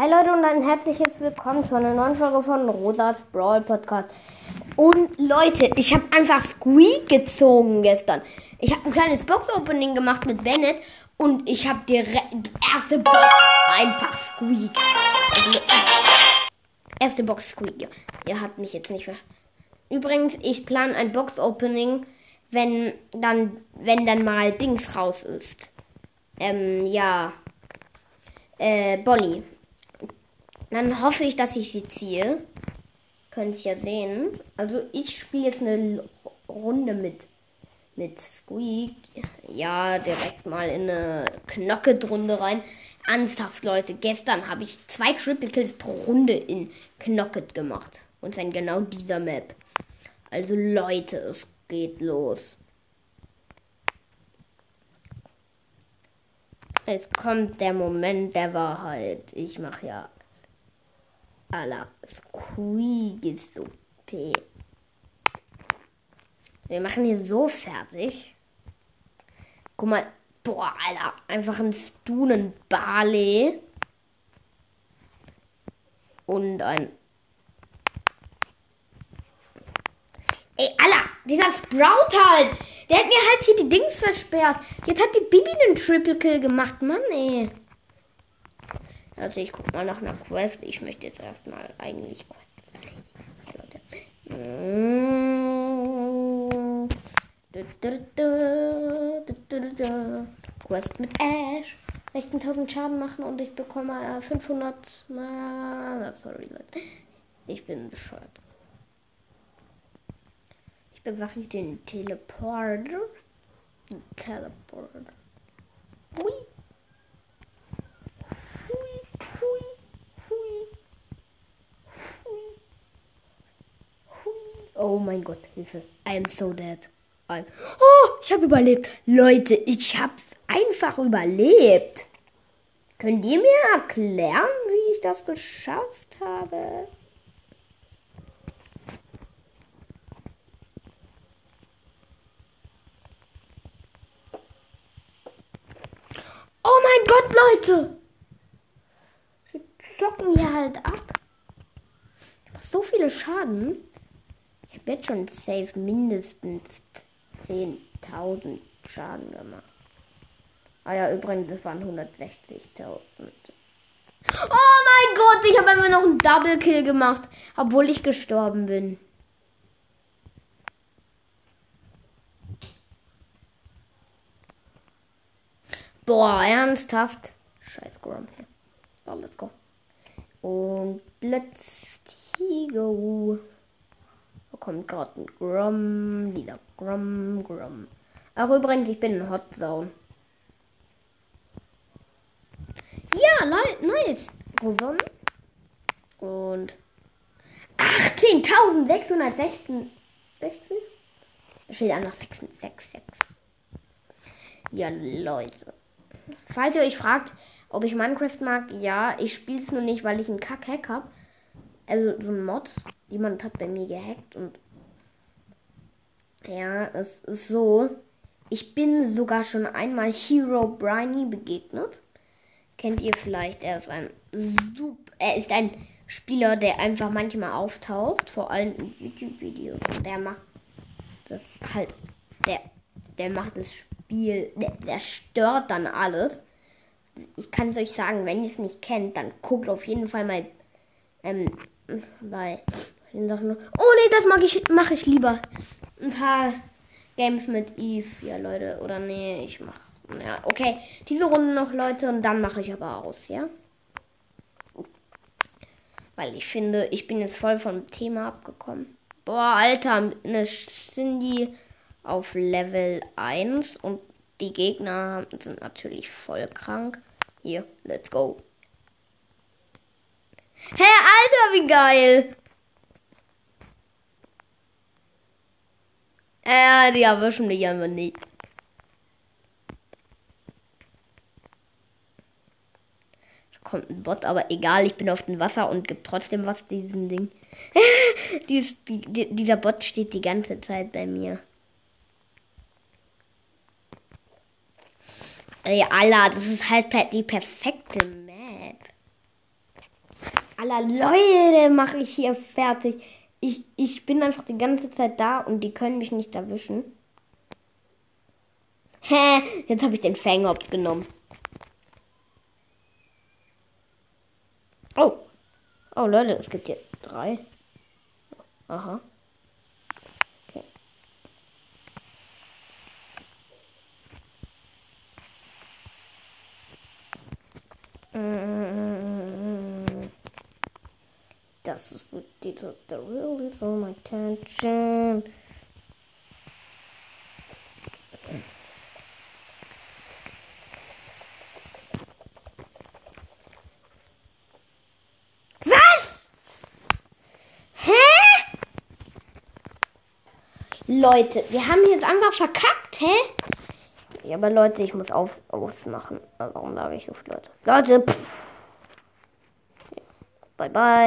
Hi Leute und ein herzliches Willkommen zu einer neuen Folge von Rosas Brawl Podcast. Und Leute, ich habe einfach Squeak gezogen gestern. Ich habe ein kleines Box-Opening gemacht mit Bennett und ich habe direkt die erste Box einfach Squeak. Erste Box Squeak. Ja. Ihr habt mich jetzt nicht ver... Übrigens, ich plane ein Box-Opening, wenn dann, wenn dann mal Dings raus ist. Ähm, ja. Äh, Bonnie. Dann hoffe ich, dass ich sie ziehe. Könnt ihr ja sehen. Also ich spiele jetzt eine Runde mit mit Squeak. Ja, direkt mal in eine Knocket-Runde rein. Ernsthaft, Leute. Gestern habe ich zwei Triple Kills pro Runde in Knocket gemacht. Und in genau dieser Map. Also Leute, es geht los. Es kommt der Moment der Wahrheit. Ich mache ja aller Squeaky-Suppe. Wir machen hier so fertig. Guck mal. Boah, Alter. Einfach ein Stunen Barley. Und ein. Ey, Alter. Dieser Sprout halt. Der hat mir halt hier die Dings versperrt. Jetzt hat die Bibi einen Triple Kill gemacht. Mann, ey. Also ich guck mal nach einer Quest. Ich möchte jetzt erstmal eigentlich. Quest mit Ash. 16.000 Schaden machen und ich bekomme 500 mal. Sorry, Leute. Ich bin bescheuert. Ich bewache den Teleporter. Teleporter. Hui. Oh mein Gott, Hilfe. I am so dead. I'm oh, ich habe überlebt. Leute, ich hab's einfach überlebt. Könnt ihr mir erklären, wie ich das geschafft habe? Oh mein Gott, Leute! Sie zocken hier halt ab. Ich habe so viele Schaden. Ich habe jetzt schon safe mindestens 10.000 Schaden gemacht. Ah ja, übrigens, das waren 160.000. Oh mein Gott, ich habe einfach noch einen Double Kill gemacht, obwohl ich gestorben bin. Boah, ernsthaft. Scheiß hier. So, let's go. Und let's go kommt gerade ein Grom, wieder Grom, Grom. Ach übrigens, ich bin in Hot Zone. Ja, nice. Gewonnen. Und 18.666. Da steht einfach 666. Ja, Leute. Falls ihr euch fragt, ob ich Minecraft mag, ja, ich spiele es nur nicht, weil ich einen Kack-Hack habe. Also so ein Mod. Jemand hat bei mir gehackt und ja, es ist so. Ich bin sogar schon einmal Hero Briny begegnet. Kennt ihr vielleicht? Er ist ein super, er ist ein Spieler, der einfach manchmal auftaucht, vor allem in YouTube-Videos. Der macht das halt, der, der macht das Spiel, der, der stört dann alles. Ich kann es euch sagen, wenn ihr es nicht kennt, dann guckt auf jeden Fall mal ähm, bei den Sachen. Oh nee, das mag ich, mache ich lieber. Ein paar Games mit Eve, ja Leute. Oder nee, ich mach. Ja, okay. Diese Runde noch, Leute, und dann mache ich aber aus, ja? Weil ich finde, ich bin jetzt voll vom Thema abgekommen. Boah, Alter, eine Cindy auf Level 1 und die Gegner sind natürlich voll krank. Hier, let's go. Hä, hey, Alter, wie geil! Äh, die erwischen mich einfach nicht. Da kommt ein Bot, aber egal, ich bin auf dem Wasser und gebe trotzdem was diesem Ding. Dies, die, die, dieser Bot steht die ganze Zeit bei mir. Ey, Allah, das ist halt die perfekte. Aller Leute mache ich hier fertig. Ich, ich bin einfach die ganze Zeit da und die können mich nicht erwischen. Hä? Jetzt habe ich den Fanghops genommen. Oh. Oh, Leute, es gibt jetzt drei. Aha. Okay. Das ist what did the really for my attention. Was? Hä? Leute, wir haben jetzt einfach verkackt, hä? Ja, aber Leute, ich muss auf, ausmachen. Warum sage ich so viele Leute? Leute, pff. Bye, bye.